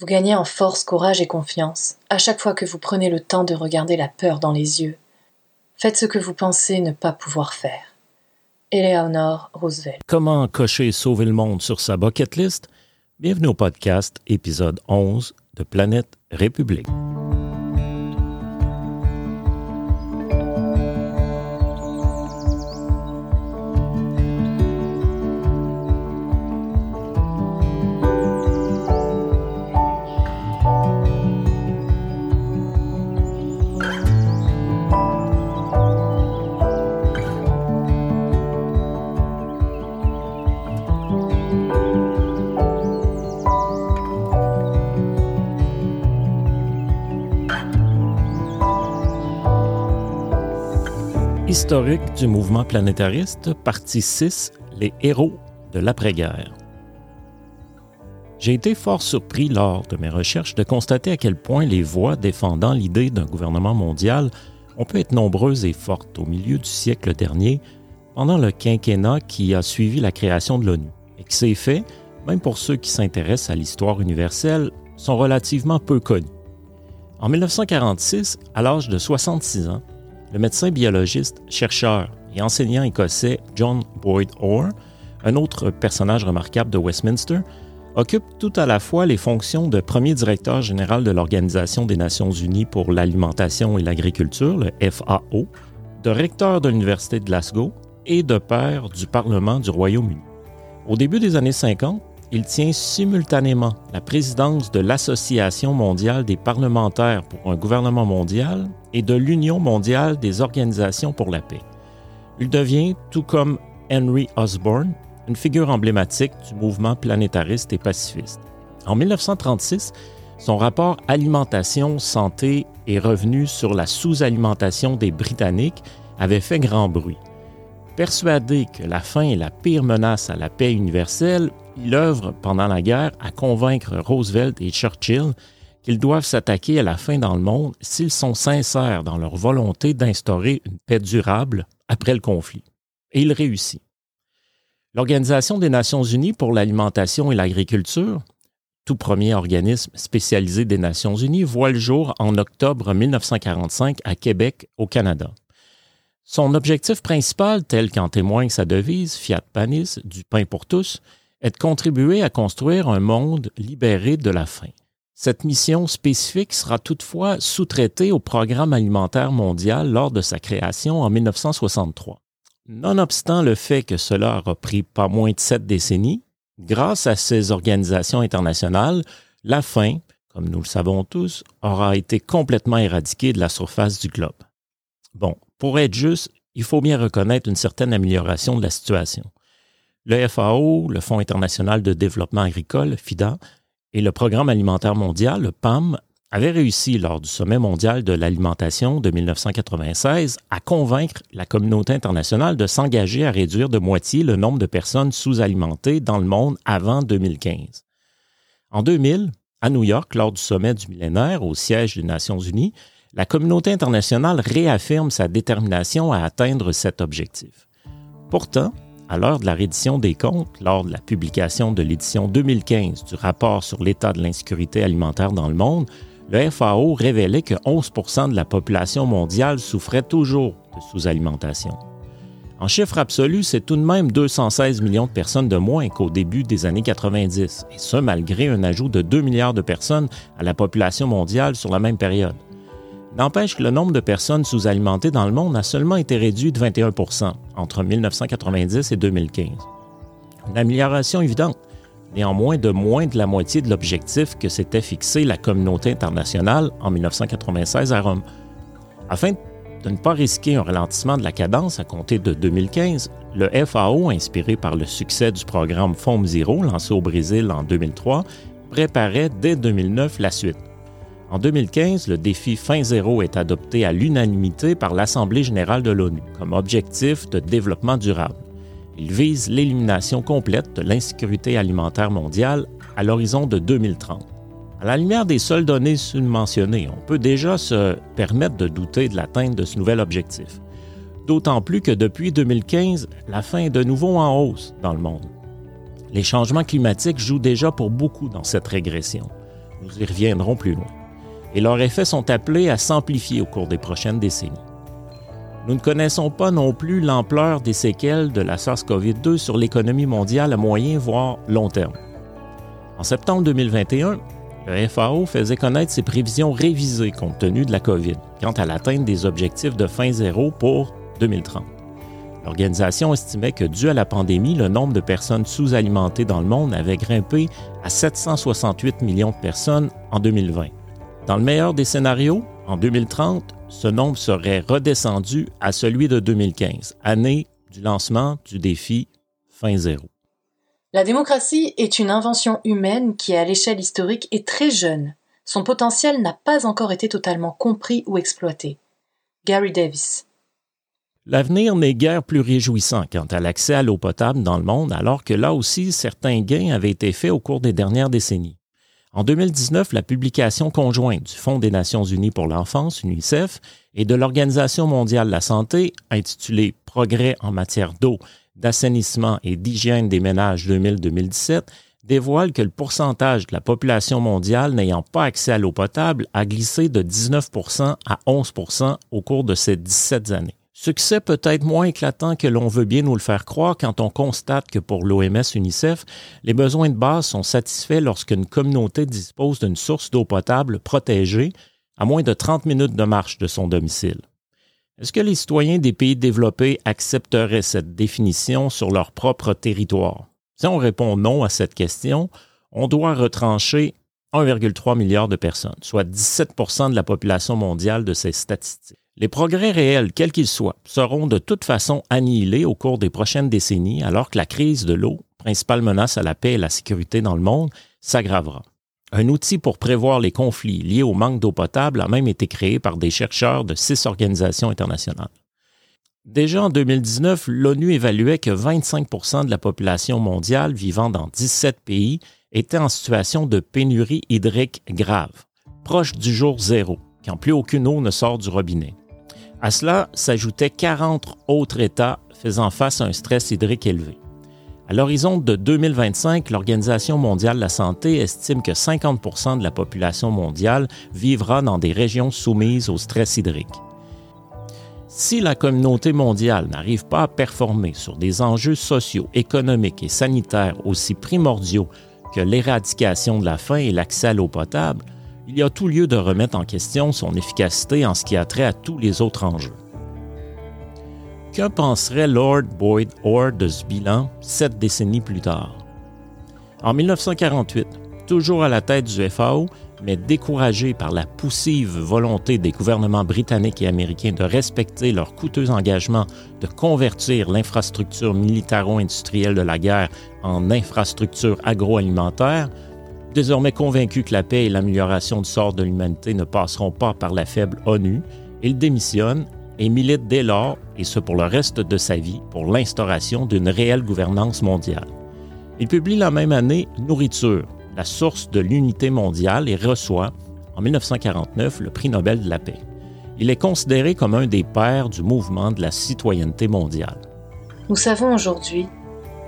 Vous gagnez en force, courage et confiance à chaque fois que vous prenez le temps de regarder la peur dans les yeux. Faites ce que vous pensez ne pas pouvoir faire. Eleanor Roosevelt. Comment cocher sauver le monde sur sa bucket list? Bienvenue au podcast, épisode 11 de Planète République. Historique du mouvement planétariste, partie 6, les héros de l'après-guerre. J'ai été fort surpris lors de mes recherches de constater à quel point les voix défendant l'idée d'un gouvernement mondial ont pu être nombreuses et fortes au milieu du siècle dernier, pendant le quinquennat qui a suivi la création de l'ONU, et que ces faits, même pour ceux qui s'intéressent à l'histoire universelle, sont relativement peu connus. En 1946, à l'âge de 66 ans, le médecin biologiste, chercheur et enseignant écossais John Boyd Orr, un autre personnage remarquable de Westminster, occupe tout à la fois les fonctions de premier directeur général de l'Organisation des Nations Unies pour l'alimentation et l'agriculture, le FAO, de recteur de l'Université de Glasgow et de père du Parlement du Royaume-Uni. Au début des années 50, il tient simultanément la présidence de l'Association mondiale des parlementaires pour un gouvernement mondial et de l'Union mondiale des organisations pour la paix. Il devient, tout comme Henry Osborne, une figure emblématique du mouvement planétariste et pacifiste. En 1936, son rapport Alimentation, santé et revenus sur la sous-alimentation des Britanniques avait fait grand bruit. Persuadé que la faim est la pire menace à la paix universelle, il œuvre pendant la guerre à convaincre Roosevelt et Churchill qu'ils doivent s'attaquer à la faim dans le monde s'ils sont sincères dans leur volonté d'instaurer une paix durable après le conflit. Et il réussit. L'Organisation des Nations Unies pour l'alimentation et l'agriculture, tout premier organisme spécialisé des Nations Unies, voit le jour en octobre 1945 à Québec, au Canada. Son objectif principal, tel qu'en témoigne sa devise Fiat Panis, du pain pour tous, est de contribuer à construire un monde libéré de la faim. Cette mission spécifique sera toutefois sous-traitée au Programme alimentaire mondial lors de sa création en 1963. Nonobstant le fait que cela aura pris pas moins de sept décennies, grâce à ces organisations internationales, la faim, comme nous le savons tous, aura été complètement éradiquée de la surface du globe. Bon, pour être juste, il faut bien reconnaître une certaine amélioration de la situation. Le FAO, le Fonds international de développement agricole, FIDA, et le Programme alimentaire mondial, le PAM, avaient réussi lors du sommet mondial de l'alimentation de 1996 à convaincre la communauté internationale de s'engager à réduire de moitié le nombre de personnes sous-alimentées dans le monde avant 2015. En 2000, à New York, lors du sommet du millénaire au siège des Nations Unies, la communauté internationale réaffirme sa détermination à atteindre cet objectif. Pourtant, à l'heure de la reddition des comptes, lors de la publication de l'édition 2015 du rapport sur l'état de l'insécurité alimentaire dans le monde, le FAO révélait que 11% de la population mondiale souffrait toujours de sous-alimentation. En chiffre absolu, c'est tout de même 216 millions de personnes de moins qu'au début des années 90, et ce malgré un ajout de 2 milliards de personnes à la population mondiale sur la même période. N'empêche que le nombre de personnes sous-alimentées dans le monde a seulement été réduit de 21 entre 1990 et 2015. Une amélioration évidente, néanmoins de moins de la moitié de l'objectif que s'était fixé la communauté internationale en 1996 à Rome. Afin de ne pas risquer un ralentissement de la cadence à compter de 2015, le FAO, inspiré par le succès du programme FOM Zero lancé au Brésil en 2003, préparait dès 2009 la suite. En 2015, le défi Fin Zéro est adopté à l'unanimité par l'Assemblée générale de l'ONU comme objectif de développement durable. Il vise l'élimination complète de l'insécurité alimentaire mondiale à l'horizon de 2030. À la lumière des seules données mentionnées, on peut déjà se permettre de douter de l'atteinte de ce nouvel objectif. D'autant plus que depuis 2015, la faim est de nouveau en hausse dans le monde. Les changements climatiques jouent déjà pour beaucoup dans cette régression. Nous y reviendrons plus loin. Et leurs effets sont appelés à s'amplifier au cours des prochaines décennies. Nous ne connaissons pas non plus l'ampleur des séquelles de la SARS-CoV-2 sur l'économie mondiale à moyen, voire long terme. En septembre 2021, le FAO faisait connaître ses prévisions révisées compte tenu de la COVID quant à l'atteinte des objectifs de fin zéro pour 2030. L'organisation estimait que, dû à la pandémie, le nombre de personnes sous-alimentées dans le monde avait grimpé à 768 millions de personnes en 2020. Dans le meilleur des scénarios, en 2030, ce nombre serait redescendu à celui de 2015, année du lancement du défi Fin Zéro. La démocratie est une invention humaine qui, à l'échelle historique, est très jeune. Son potentiel n'a pas encore été totalement compris ou exploité. Gary Davis. L'avenir n'est guère plus réjouissant quant à l'accès à l'eau potable dans le monde, alors que là aussi certains gains avaient été faits au cours des dernières décennies. En 2019, la publication conjointe du Fonds des Nations Unies pour l'enfance, UNICEF, et de l'Organisation mondiale de la santé, intitulée Progrès en matière d'eau, d'assainissement et d'hygiène des ménages 2000-2017, dévoile que le pourcentage de la population mondiale n'ayant pas accès à l'eau potable a glissé de 19% à 11% au cours de ces 17 années. Succès peut-être moins éclatant que l'on veut bien nous le faire croire quand on constate que pour l'OMS UNICEF, les besoins de base sont satisfaits lorsqu'une communauté dispose d'une source d'eau potable protégée à moins de 30 minutes de marche de son domicile. Est-ce que les citoyens des pays développés accepteraient cette définition sur leur propre territoire? Si on répond non à cette question, on doit retrancher 1,3 milliard de personnes, soit 17% de la population mondiale de ces statistiques. Les progrès réels, quels qu'ils soient, seront de toute façon annihilés au cours des prochaines décennies alors que la crise de l'eau, principale menace à la paix et la sécurité dans le monde, s'aggravera. Un outil pour prévoir les conflits liés au manque d'eau potable a même été créé par des chercheurs de six organisations internationales. Déjà en 2019, l'ONU évaluait que 25% de la population mondiale vivant dans 17 pays était en situation de pénurie hydrique grave, proche du jour zéro, quand plus aucune eau ne sort du robinet. À cela s'ajoutaient 40 autres États faisant face à un stress hydrique élevé. À l'horizon de 2025, l'Organisation mondiale de la santé estime que 50% de la population mondiale vivra dans des régions soumises au stress hydrique. Si la communauté mondiale n'arrive pas à performer sur des enjeux sociaux, économiques et sanitaires aussi primordiaux que l'éradication de la faim et l'accès à l'eau potable, il y a tout lieu de remettre en question son efficacité en ce qui a trait à tous les autres enjeux. Que penserait Lord Boyd Orr de ce bilan sept décennies plus tard? En 1948, toujours à la tête du FAO, mais découragé par la poussive volonté des gouvernements britanniques et américains de respecter leur coûteux engagement de convertir l'infrastructure militaro-industrielle de la guerre en infrastructure agroalimentaire, Désormais convaincu que la paix et l'amélioration du sort de l'humanité ne passeront pas par la faible ONU, il démissionne et milite dès lors, et ce pour le reste de sa vie, pour l'instauration d'une réelle gouvernance mondiale. Il publie la même année Nourriture, la source de l'unité mondiale et reçoit, en 1949, le prix Nobel de la paix. Il est considéré comme un des pères du mouvement de la citoyenneté mondiale. Nous savons aujourd'hui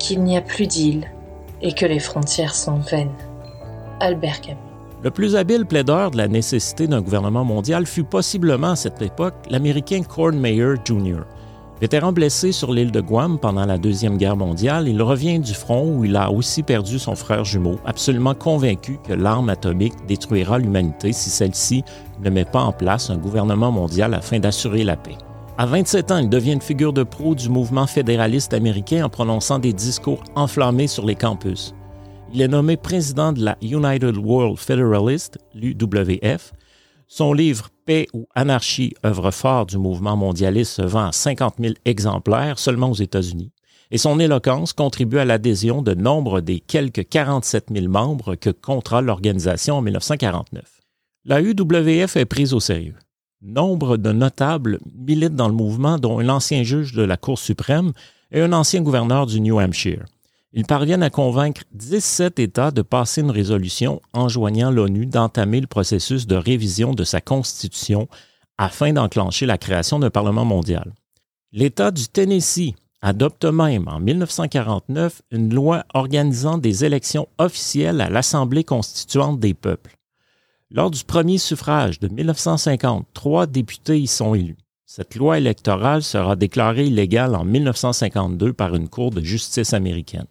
qu'il n'y a plus d'îles et que les frontières sont vaines. Albert Camus. Le plus habile plaideur de la nécessité d'un gouvernement mondial fut possiblement à cette époque l'Américain Cord Meyer Jr. Vétéran blessé sur l'île de Guam pendant la Deuxième Guerre mondiale, il revient du front où il a aussi perdu son frère jumeau, absolument convaincu que l'arme atomique détruira l'humanité si celle-ci ne met pas en place un gouvernement mondial afin d'assurer la paix. À 27 ans, il devient une figure de proue du mouvement fédéraliste américain en prononçant des discours enflammés sur les campus. Il est nommé président de la United World Federalist, l'UWF. Son livre Paix ou Anarchie, œuvre phare du mouvement mondialiste, se vend à 50 000 exemplaires seulement aux États-Unis. Et son éloquence contribue à l'adhésion de nombre des quelques 47 000 membres que comptera l'organisation en 1949. La UWF est prise au sérieux. Nombre de notables militent dans le mouvement, dont un ancien juge de la Cour suprême et un ancien gouverneur du New Hampshire ils parviennent à convaincre 17 États de passer une résolution enjoignant l'ONU d'entamer le processus de révision de sa constitution afin d'enclencher la création d'un Parlement mondial. L'État du Tennessee adopte même en 1949 une loi organisant des élections officielles à l'Assemblée constituante des peuples. Lors du premier suffrage de 1950, trois députés y sont élus. Cette loi électorale sera déclarée illégale en 1952 par une Cour de justice américaine.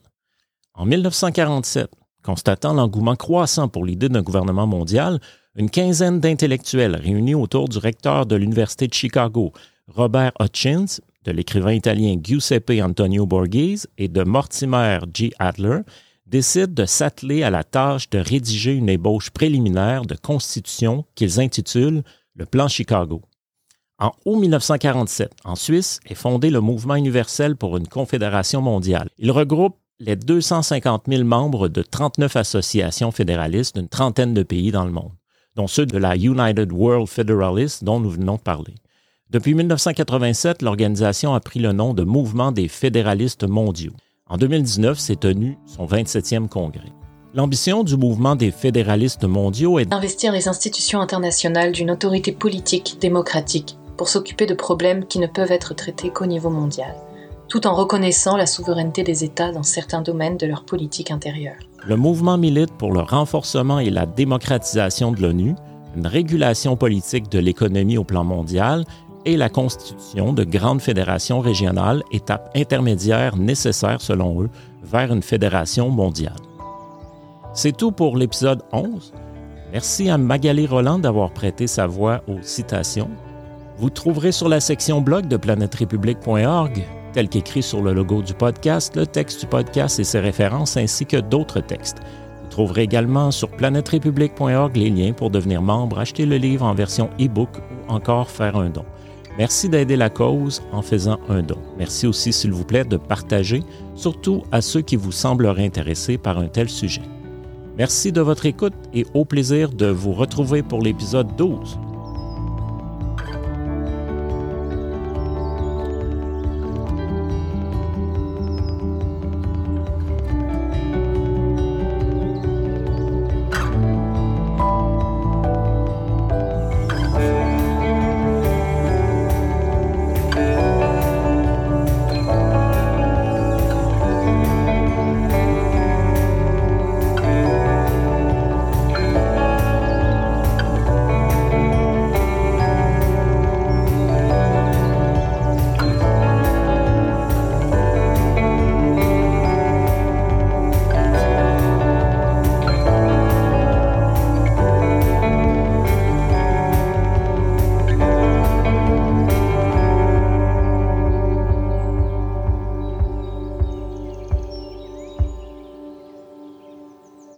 En 1947, constatant l'engouement croissant pour l'idée d'un gouvernement mondial, une quinzaine d'intellectuels réunis autour du recteur de l'Université de Chicago, Robert Hutchins, de l'écrivain italien Giuseppe Antonio Borghese et de Mortimer G. Adler, décident de s'atteler à la tâche de rédiger une ébauche préliminaire de constitution qu'ils intitulent le Plan Chicago. En août 1947, en Suisse, est fondé le Mouvement universel pour une confédération mondiale. Il regroupe les 250 000 membres de 39 associations fédéralistes d'une trentaine de pays dans le monde, dont ceux de la United World Federalists dont nous venons de parler. Depuis 1987, l'organisation a pris le nom de Mouvement des fédéralistes mondiaux. En 2019, s'est tenu son 27e congrès. L'ambition du mouvement des fédéralistes mondiaux est d'investir les institutions internationales d'une autorité politique démocratique pour s'occuper de problèmes qui ne peuvent être traités qu'au niveau mondial, tout en reconnaissant la souveraineté des États dans certains domaines de leur politique intérieure. Le mouvement milite pour le renforcement et la démocratisation de l'ONU, une régulation politique de l'économie au plan mondial et la constitution de grandes fédérations régionales, étape intermédiaire nécessaire selon eux vers une fédération mondiale. C'est tout pour l'épisode 11. Merci à Magali Roland d'avoir prêté sa voix aux citations. Vous trouverez sur la section blog de planèterépublique.org, tel qu'écrit sur le logo du podcast, le texte du podcast et ses références ainsi que d'autres textes. Vous trouverez également sur planèterépublique.org les liens pour devenir membre, acheter le livre en version e-book ou encore faire un don. Merci d'aider la cause en faisant un don. Merci aussi, s'il vous plaît, de partager, surtout à ceux qui vous sembleraient intéressés par un tel sujet. Merci de votre écoute et au plaisir de vous retrouver pour l'épisode 12